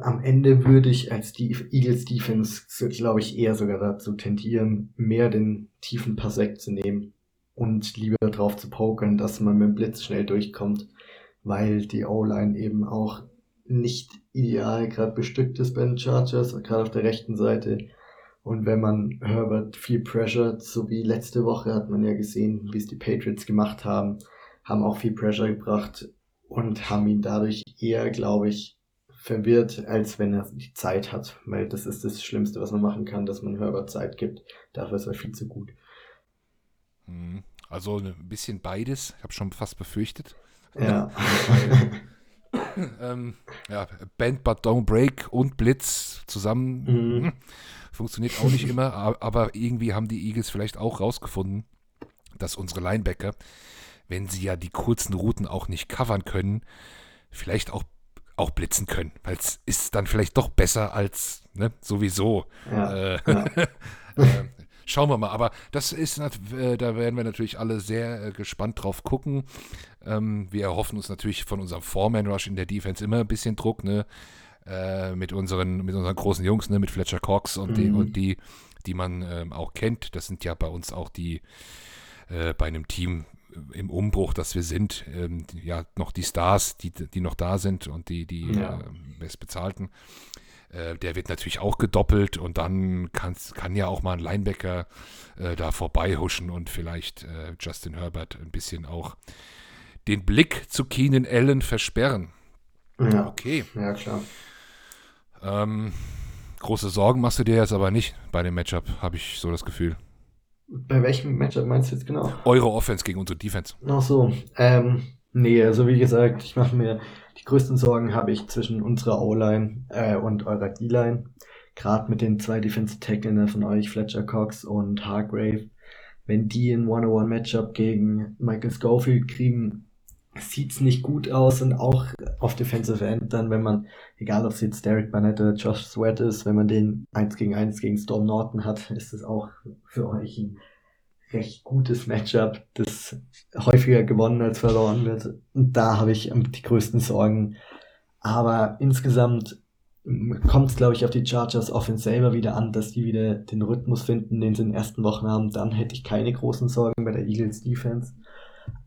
am Ende würde ich als die Eagles Defense, glaube ich, eher sogar dazu tendieren, mehr den tiefen Pass wegzunehmen und lieber drauf zu pokern, dass man mit dem Blitz schnell durchkommt, weil die O-Line eben auch nicht ideal gerade bestückt ist bei den Chargers, gerade auf der rechten Seite. Und wenn man Herbert viel Pressure, so wie letzte Woche hat man ja gesehen, wie es die Patriots gemacht haben, haben auch viel Pressure gebracht und haben ihn dadurch eher, glaube ich, verwirrt, als wenn er die Zeit hat. Weil das ist das Schlimmste, was man machen kann, dass man Herbert Zeit gibt. Dafür ist er viel zu gut. Mhm. Also ein bisschen beides. Ich habe schon fast befürchtet. Ja. ähm, ja, Band but don't break und Blitz zusammen Mhm. hm, funktioniert auch nicht immer, aber irgendwie haben die Eagles vielleicht auch rausgefunden, dass unsere Linebacker, wenn sie ja die kurzen Routen auch nicht covern können, vielleicht auch, auch blitzen können, weil es ist dann vielleicht doch besser als ne, sowieso. Ja. Äh, Ja. äh, schauen wir mal. Aber das ist, äh, da werden wir natürlich alle sehr äh, gespannt drauf gucken. Ähm, wir erhoffen uns natürlich von unserem Foreman Rush in der Defense immer ein bisschen Druck, ne? Äh, mit unseren, mit unseren großen Jungs, ne? Mit Fletcher Cox und die, Mhm. und die, die man ähm, auch kennt. Das sind ja bei uns auch die bei einem Team im Umbruch, dass wir sind, ähm, die- ja, noch die Stars, die, die noch da sind und die, die Ja. äh, bestbezahlten. Äh, der wird natürlich auch gedoppelt und dann kann's, kann ja auch mal ein Linebacker äh, da vorbeihuschen und vielleicht äh, Justin Herbert ein bisschen auch den Blick zu Keenan Allen versperren. ja. Okay. Ja, klar. Ähm, große Sorgen machst du dir jetzt aber nicht bei dem Matchup, habe ich so das Gefühl. Bei welchem Matchup meinst du jetzt genau? Eure Offense gegen unsere Defense. Ach so, ähm, nee, also wie gesagt, ich mache mir die größten Sorgen habe ich zwischen unserer O-Line äh, und eurer D-Line. Gerade mit den zwei Defensive Tacklern von euch, Fletcher Cox und Hargrave. Wenn die ein One-on-One-Matchup gegen Michael Schofield kriegen, sieht's nicht gut aus und auch auf Defensive End dann, wenn man, egal ob es jetzt Derek Barnett oder Josh Sweat ist, wenn man den 1 gegen 1 gegen Storm Norton hat, ist es auch für euch ein recht gutes Matchup, das häufiger gewonnen als verloren wird. Und da habe ich die größten Sorgen. Aber insgesamt kommt es, glaube ich, auf die Chargers Offense selber wieder an, dass die wieder den Rhythmus finden, den sie in den ersten Wochen haben. Dann hätte ich keine großen Sorgen bei der Eagles Defense.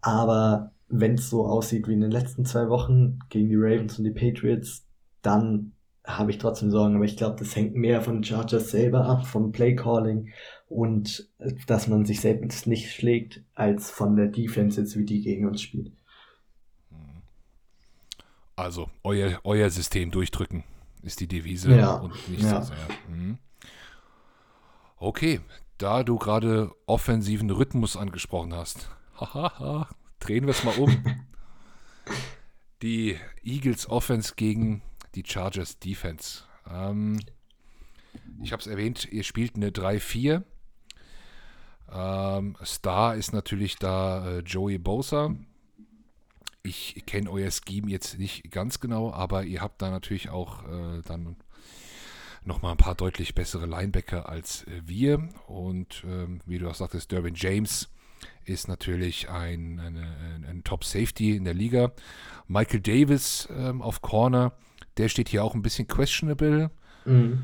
Aber wenn es so aussieht wie in den letzten zwei Wochen gegen die Ravens und die Patriots, dann habe ich trotzdem Sorgen. Aber ich glaube, das hängt mehr von den Chargers selber ab, vom Play Calling und äh, dass man sich selbst nicht schlägt, als von der Defense jetzt, wie die gegen uns spielt. Also, euer, euer System durchdrücken ist die Devise Ja, und nicht ja. so sehr. Mhm. Okay, da du gerade offensiven Rhythmus angesprochen hast, hahaha, drehen wir es mal um. die Eagles Offense gegen die Chargers Defense. Ähm, ich habe es erwähnt, ihr spielt eine 3-4. Ähm, Star ist natürlich da äh, Joey Bosa. Ich kenne euer Scheme jetzt nicht ganz genau, aber ihr habt da natürlich auch äh, dann nochmal ein paar deutlich bessere Linebacker als äh, wir. Und ähm, wie du auch sagtest, Derwin James ist natürlich ein, ein, ein Top-Safety in der Liga. Michael Davis ähm, auf Corner, der steht hier auch ein bisschen questionable. Mhm.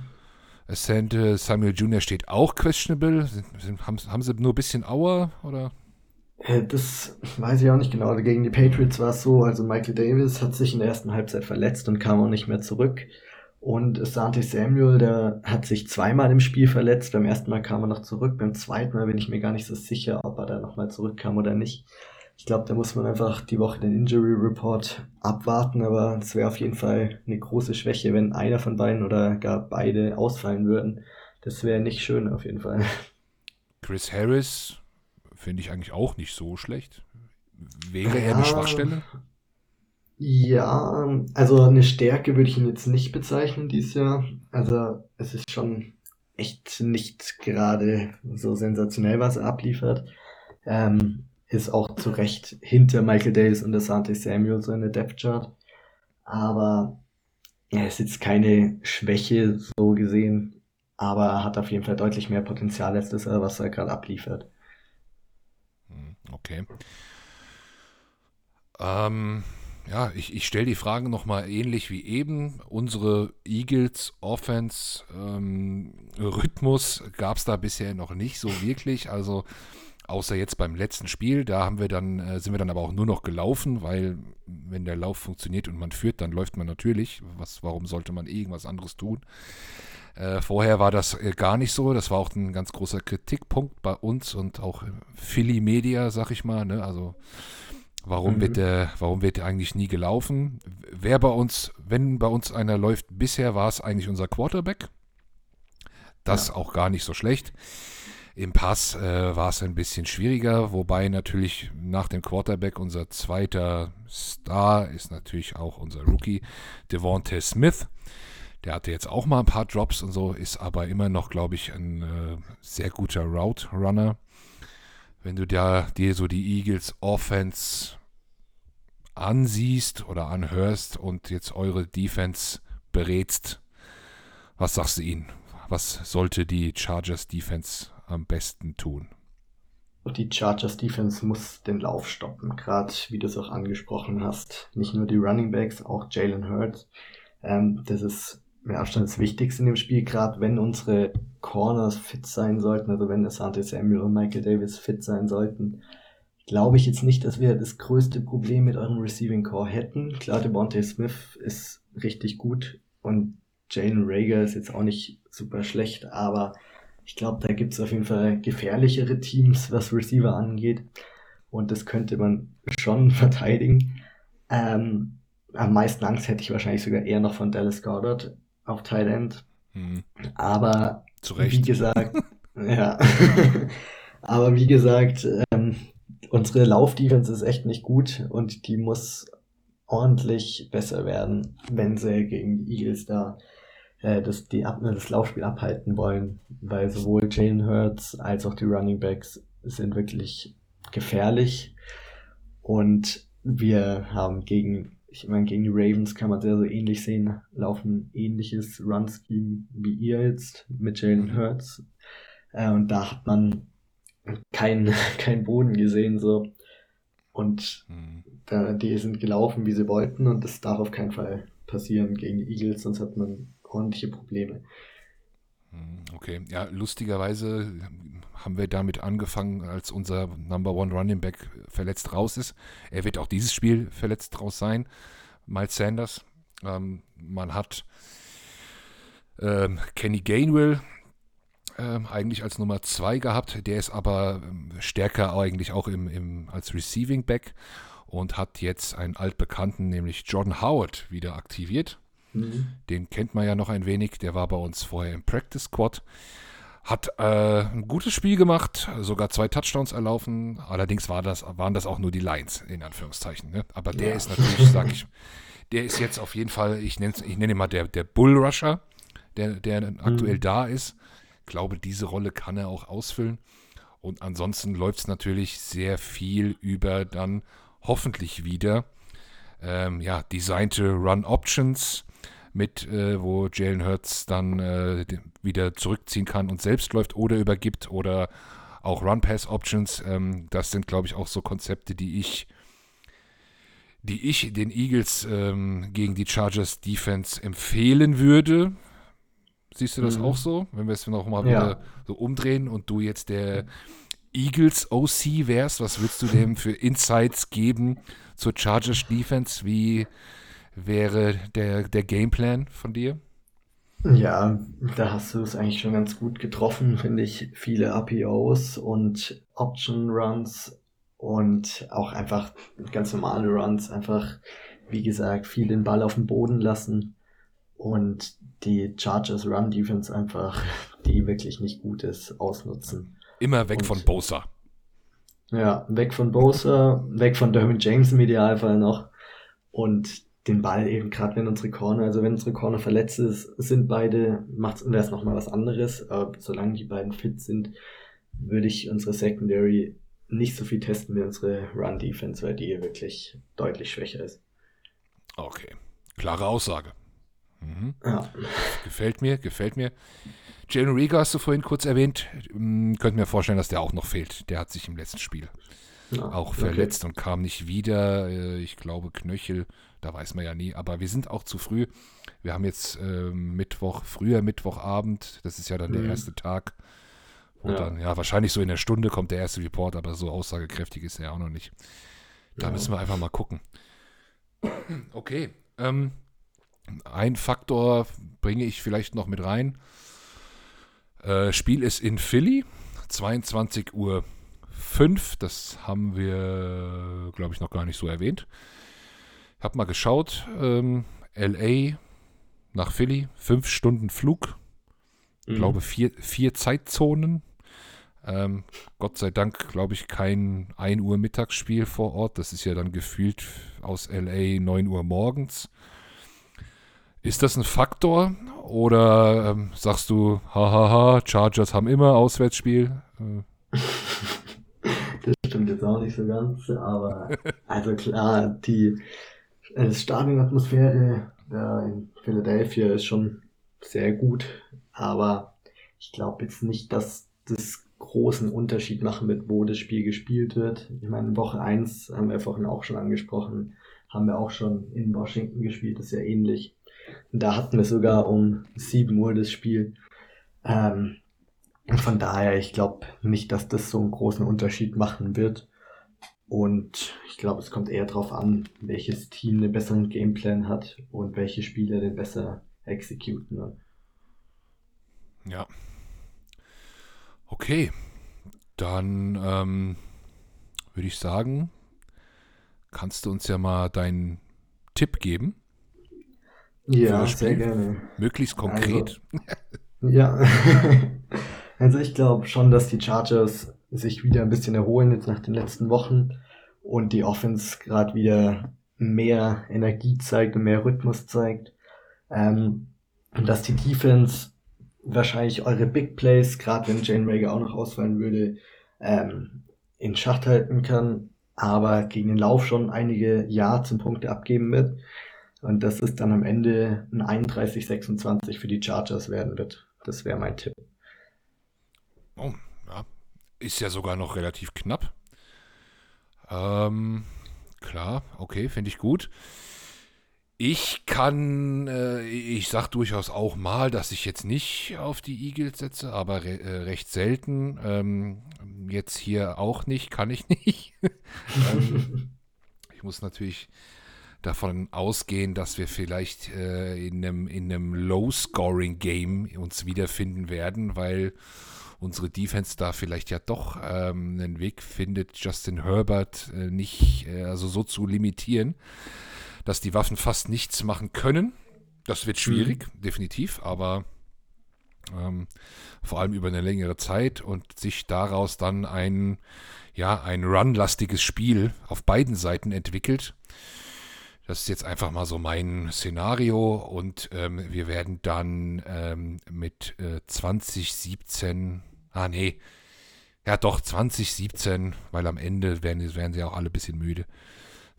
Ascent Samuel Jr. steht auch questionable. Sind, sind, haben, haben sie nur ein bisschen Auer oder? Äh, Das weiß ich auch nicht genau. Gegen die Patriots war es so, also Michael Davis hat sich in der ersten Halbzeit verletzt und kam auch nicht mehr zurück. Und Asante Samuel, der hat sich zweimal im Spiel verletzt. Beim ersten Mal kam er noch zurück, beim zweiten Mal bin ich mir gar nicht so sicher, ob er da nochmal zurückkam oder nicht. Ich glaube, da muss man einfach die Woche den Injury Report abwarten, aber es wäre auf jeden Fall eine große Schwäche, wenn einer von beiden oder gar beide ausfallen würden. Das wäre nicht schön auf jeden Fall. Chris Harris finde ich eigentlich auch nicht so schlecht. Wäre er eine Schwachstelle? Ja, also eine Stärke würde ich ihn jetzt nicht bezeichnen dieses Jahr. Also es ist schon echt nicht gerade so sensationell, was er abliefert. Ähm, ist auch zu Recht hinter Michael Davis und Asante Samuel so in der Depth Chart. Aber er ist jetzt keine Schwäche so gesehen, aber er hat auf jeden Fall deutlich mehr Potenzial als das, was er gerade abliefert. Hm, okay. Ähm, ja, ich, ich stelle die Fragen nochmal ähnlich wie eben. Unsere Eagles Offense ähm, Rhythmus gab es da bisher noch nicht so wirklich. Also außer jetzt beim letzten Spiel, da haben wir dann, äh, sind wir dann aber auch nur noch gelaufen, weil wenn der Lauf funktioniert und man führt, dann läuft man natürlich. Was, warum sollte man irgendwas anderes tun? Äh, vorher war das äh, gar nicht so. Das war auch ein ganz großer Kritikpunkt bei uns und auch Philly Media, sag ich mal. Ne? Also Warum mhm. wird der, warum wird der eigentlich nie gelaufen? Wer bei uns, wenn bei uns einer läuft, bisher war es eigentlich unser Quarterback. Das ja. auch gar nicht so schlecht. Im Pass äh, war es ein bisschen schwieriger, wobei natürlich nach dem Quarterback unser zweiter Star ist natürlich auch unser Rookie Devontae Smith. Der hatte jetzt auch mal ein paar Drops und so, ist aber immer noch, glaube ich, ein äh, sehr guter Route Runner wenn du da dir so die Eagles Offense ansiehst oder anhörst und jetzt eure Defense berätst, was sagst du ihnen? Was sollte die Chargers Defense am besten tun? Die Chargers Defense muss den Lauf stoppen, gerade wie du es auch angesprochen hast. Nicht nur die Running Backs, auch Jalen Hurts. Ähm, das ist mit Abstand das Wichtigste in dem Spiel, gerade wenn unsere Corners fit sein sollten, also wenn Asante Samuel und Michael Davis fit sein sollten, glaube ich jetzt nicht, dass wir das größte Problem mit eurem Receiving Core hätten. Klar, Devontae Smith ist richtig gut und Jalen Rager ist jetzt auch nicht super schlecht, aber ich glaube, da gibt es auf jeden Fall gefährlichere Teams, was Receiver angeht. Und das könnte man schon verteidigen. Ähm, am meisten Angst hätte ich wahrscheinlich sogar eher noch von Dallas Goddard auf Tight End. Hm. Aber wie gesagt, ja. aber wie gesagt, unsere Laufdefense ist echt nicht gut und die muss ordentlich besser werden, wenn sie gegen die Eagles da äh, das, die, das Laufspiel abhalten wollen, weil sowohl Jalen Hurts als auch die Running Backs sind wirklich gefährlich und wir haben gegen ich meine, gegen die Ravens kann man sehr, sehr ähnlich sehen, laufen ähnliches Run-Scheme wie ihr jetzt mit Jalen Hurts. Äh, und da hat man keinen kein Boden gesehen, so. Und mhm. da, die sind gelaufen, wie sie wollten, und das darf auf keinen Fall passieren gegen die Eagles, sonst hat man ordentliche Probleme. Hm, okay, ja, lustigerweise haben wir damit angefangen, als unser Number One Running Back verletzt raus ist. Er wird auch dieses Spiel verletzt raus sein. Miles Sanders. Ähm, man hat ähm, Kenny Gainwell ähm, eigentlich als Nummer 2 gehabt. Der ist aber ähm, stärker eigentlich auch im, im, als Receiving Back und hat jetzt einen altbekannten, nämlich Jordan Howard, wieder aktiviert. Mhm. Den kennt man ja noch ein wenig. Der war bei uns vorher im Practice Squad. Hat äh, ein gutes Spiel gemacht, sogar zwei Touchdowns erlaufen. Allerdings war das, waren das auch nur die Lines, in Anführungszeichen. Ne? Aber der ja. ist natürlich, sag ich, der ist jetzt auf jeden Fall, ich nenne ich nenn ihn mal der, der Bullrusher, der, der aktuell mhm. da ist. Ich glaube, diese Rolle kann er auch ausfüllen. Und ansonsten läuft es natürlich sehr viel über dann hoffentlich wieder ähm, ja, designte Run Options mit, äh, wo Jalen Hurts dann äh, wieder zurückziehen kann und selbst läuft oder übergibt oder auch Run-Pass-Options. Ähm, das sind, glaube ich, auch so Konzepte, die ich, die ich den Eagles ähm, gegen die Chargers Defense empfehlen würde. Siehst du das mhm. auch so? Wenn wir es nochmal ja. wieder so umdrehen und du jetzt der Eagles OC wärst, was würdest du dem für Insights geben zur Chargers Defense? Wie wäre der, der Gameplan von dir? Ja, da hast du es eigentlich schon ganz gut getroffen, finde ich. Viele RPOs und Option Runs und auch einfach ganz normale Runs. Einfach, wie gesagt, viel den Ball auf dem Boden lassen und die Chargers Run Defense einfach, die wirklich nicht gut ist, ausnutzen. Immer weg Und- von Bosa. Ja, weg von Bosa, weg von Derwin James im Idealfall noch. Und den Ball eben, gerade wenn unsere Corner, also wenn unsere Corner verletzt ist, sind beide, macht's wäre es nochmal was anderes. Aber solange die beiden fit sind, würde ich unsere Secondary nicht so viel testen wie unsere Run Defense, weil die wirklich deutlich schwächer ist. Okay. Klare Aussage. Mhm. Ja, Gefällt mir, gefällt mir. Jalen Rieger hast du vorhin kurz erwähnt. Hm, Könnte mir vorstellen, dass der auch noch fehlt. Der hat sich im letzten Spiel ja auch okay. verletzt und kam nicht wieder. Äh, Ich glaube Knöchel, da weiß man ja nie. Aber wir sind auch zu früh. Wir haben jetzt ähm, Mittwoch, früher Mittwochabend. Das ist ja dann der Mhm. erste Tag. Wo Ja. dann, ja, wahrscheinlich so in der Stunde kommt der erste Report, aber so aussagekräftig ist er ja auch noch nicht. Da Ja. müssen wir einfach mal gucken. Okay. Ähm, ein Faktor bringe ich vielleicht noch mit rein. Äh, Spiel ist in Philly, 22 Uhr 5. Das haben wir, glaube ich, noch gar nicht so erwähnt. Ich habe mal geschaut. Ähm, LA nach Philly, 5 Stunden Flug. Ich Mhm. glaube, vier, vier Zeitzonen. Ähm, Gott sei Dank, glaube ich, kein 1 Uhr Mittagsspiel vor Ort. Das ist ja dann gefühlt aus LA 9 Uhr morgens. Ist das ein Faktor? Oder ähm, sagst du, hahaha, Chargers haben immer Auswärtsspiel? Äh, Das stimmt jetzt auch nicht so ganz, aber also klar, die äh, Stadionatmosphäre da in Philadelphia ist schon sehr gut, aber ich glaube jetzt nicht, dass das großen Unterschied machen wird, wo das Spiel gespielt wird. Ich meine, Woche 1 haben wir vorhin auch schon angesprochen, haben wir auch schon in Washington gespielt, das ist ja ähnlich. Da hatten wir sogar um 7 Uhr das Spiel. Ähm, von daher, ich glaube nicht, dass das so einen großen Unterschied machen wird. Und ich glaube, es kommt eher darauf an, welches Team einen besseren Gameplan hat und welche Spieler den besser executen. Ne? ja. Okay. Dann ähm, würde ich sagen, kannst du uns ja mal deinen Tipp geben. Ja, sehr gerne. Möglichst konkret. Ja. also ich glaube schon, dass die Chargers sich wieder ein bisschen erholen jetzt nach den letzten Wochen und die Offense gerade wieder mehr Energie zeigt und mehr Rhythmus zeigt. Ähm, und dass die Defense wahrscheinlich eure Big Plays, gerade wenn Jane Rager auch noch ausfallen würde, ähm, in Schacht halten kann, aber gegen den Lauf schon einige Yards und Punkte abgeben wird. Und dass es dann am Ende ein 31-26 für die Chargers werden wird. Das wäre mein Tipp. Oh, ja. Ist ja sogar noch relativ knapp. Ähm, klar, okay, finde ich gut. Ich kann, äh, ich sag durchaus auch mal, dass ich jetzt nicht auf die Eagles setze, aber re äh, recht selten. Ähm, jetzt hier auch nicht, kann ich nicht. ähm, ich muss natürlich davon ausgehen, dass wir vielleicht äh, in einem, in einem Low-Scoring-Game uns wiederfinden werden, weil unsere Defense da vielleicht ja doch ähm, einen Weg findet, Justin Herbert äh, nicht äh, also so zu limitieren, dass die Waffen fast nichts machen können. Das wird schwierig, definitiv, aber ähm, vor allem über eine längere Zeit und sich daraus dann ein, ja, ein run-lastiges Spiel auf beiden Seiten entwickelt. Das ist jetzt einfach mal so mein Szenario und ähm, wir werden dann ähm, mit äh, 2017, ah nee, ja doch 2017, weil am Ende werden, werden sie auch alle ein bisschen müde.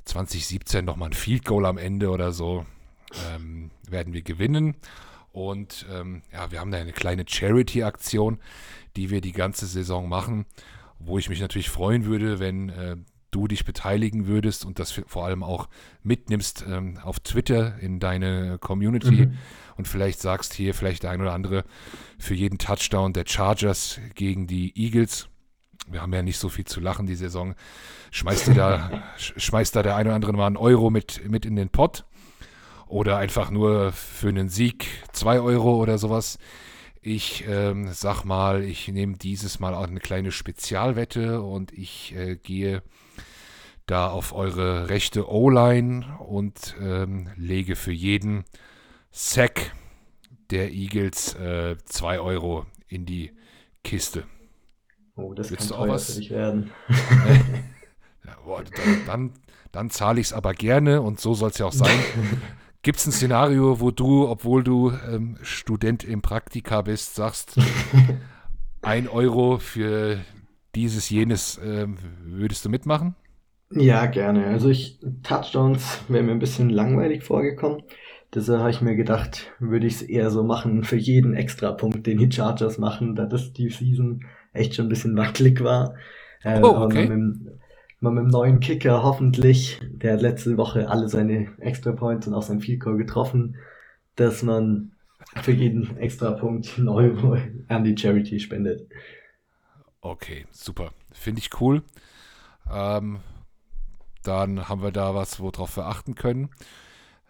2017 nochmal ein Field Goal am Ende oder so ähm, werden wir gewinnen. Und ähm, ja, wir haben da eine kleine Charity-Aktion, die wir die ganze Saison machen, wo ich mich natürlich freuen würde, wenn äh, du dich beteiligen würdest und das vor allem auch mitnimmst ähm, auf Twitter in deine Community Mhm. und vielleicht sagst hier vielleicht der ein oder andere für jeden Touchdown der Chargers gegen die Eagles. Wir haben ja nicht so viel zu lachen die Saison. Schmeißt dir da, sch- schmeißt da der ein oder andere mal einen Euro mit, mit in den Pott. oder einfach nur für einen Sieg 2 Euro oder sowas. Ich ähm, sag mal, ich nehme dieses Mal auch eine kleine Spezialwette und ich äh, gehe da auf eure rechte O-Line und ähm, lege für jeden Sack der Eagles 2 äh, Euro in die Kiste. Oh, das Willst kann du auch was? für dich werden. Ja, boah, dann dann, dann zahle ich es aber gerne und so soll es ja auch sein. Gibt es ein Szenario, wo du, obwohl du ähm, Student im Praktika bist, sagst, ein Euro für dieses, jenes, ähm, würdest du mitmachen? Ja, gerne. Also ich, Touchdowns wäre mir ein bisschen langweilig vorgekommen. Deshalb habe ich mir gedacht, würde ich es eher so machen für jeden Extrapunkt, den die Chargers machen, da das die Season echt schon ein bisschen wackelig war. Äh, Oh, aber okay. Mit, dem- mal mit dem neuen Kicker hoffentlich, der hat letzte Woche alle seine Extra Points und auch sein Field Goal getroffen, dass man für jeden Extrapunkt einen Euro an die Charity spendet. Okay, super. Finde ich cool. Ähm, dann haben wir da was, worauf wir achten können.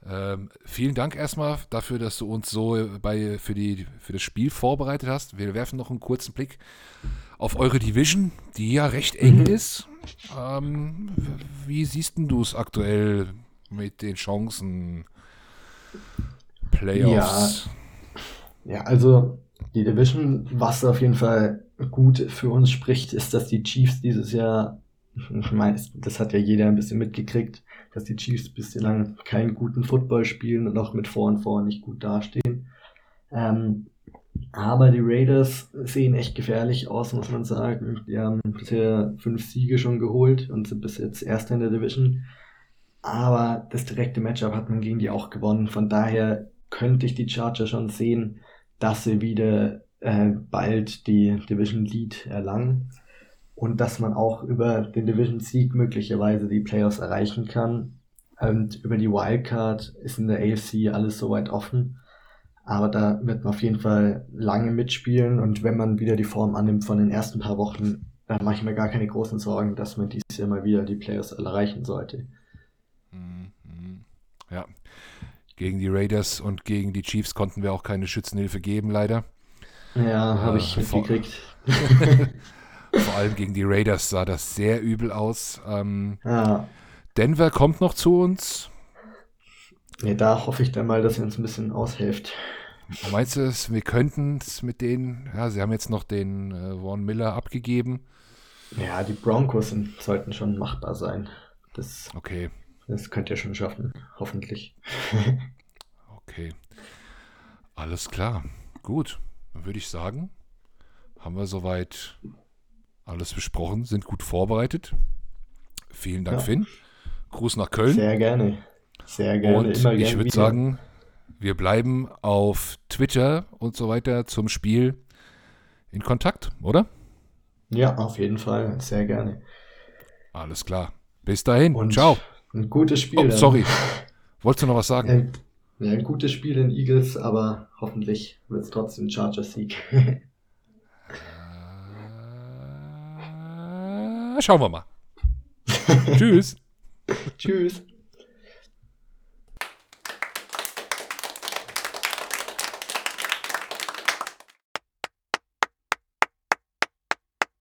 Ähm, vielen Dank erstmal dafür, dass du uns so bei, für, die, für das Spiel vorbereitet hast. Wir werfen noch einen kurzen Blick auf eure Division, die ja recht eng Mhm. ist. Ähm, wie siehst du es aktuell mit den Chancen? Playoffs? Ja, also die Division, was auf jeden Fall gut für uns spricht, ist, dass die Chiefs dieses Jahr, ich meine, das hat ja jeder ein bisschen mitgekriegt, dass die Chiefs bislang keinen guten Football spielen und auch mit vor und vor nicht gut dastehen. Ähm, aber die Raiders sehen echt gefährlich aus, muss man sagen. Die haben bisher fünf Siege schon geholt und sind bis jetzt Erster in der Division. Aber das direkte Matchup hat man gegen die auch gewonnen. Von daher könnte ich die Chargers schon sehen, dass sie wieder äh, bald die Division Lead erlangen und dass man auch über den Division Sieg möglicherweise die Playoffs erreichen kann. Und über die Wildcard ist in der AFC alles soweit offen. Aber da wird man auf jeden Fall lange mitspielen und wenn man wieder die Form annimmt von den ersten paar Wochen, dann mache ich mir gar keine großen Sorgen, dass man dieses Jahr mal wieder die Playoffs erreichen sollte. Mhm, mhm. Ja. Gegen die Raiders und gegen die Chiefs konnten wir auch keine Schützenhilfe geben, leider. Ja, habe ich Äh, mitgekriegt. Vor allem gegen die Raiders sah das sehr übel aus. Ähm, Ja, Denver kommt noch zu uns. nee, da hoffe ich dann mal, dass ihr uns ein bisschen aushilft. Meinst du, es, wir könnten es mit denen, ja, sie haben jetzt noch den äh, Vaughn Miller abgegeben. Ja, die Broncos sind, sollten schon machbar sein. Das, Okay, das könnt ihr schon schaffen, hoffentlich. okay. Alles klar. Gut, dann würde ich sagen, haben wir soweit alles besprochen, sind gut vorbereitet. Vielen Dank, Ja. Finn. Gruß nach Köln. Sehr gerne. Sehr gerne. Und Immer ich würde sagen, wir bleiben auf Twitter und so weiter zum Spiel in Kontakt, oder? Ja, auf jeden Fall. Sehr gerne. Alles klar. Bis dahin. Und Ciao. Ein gutes Spiel. Oh, sorry. Wolltest du noch was sagen? Ein, ja, ein gutes Spiel in Eagles, aber hoffentlich wird es trotzdem Chargers-Sieg. Äh, schauen wir mal. Tschüss. Tschüss.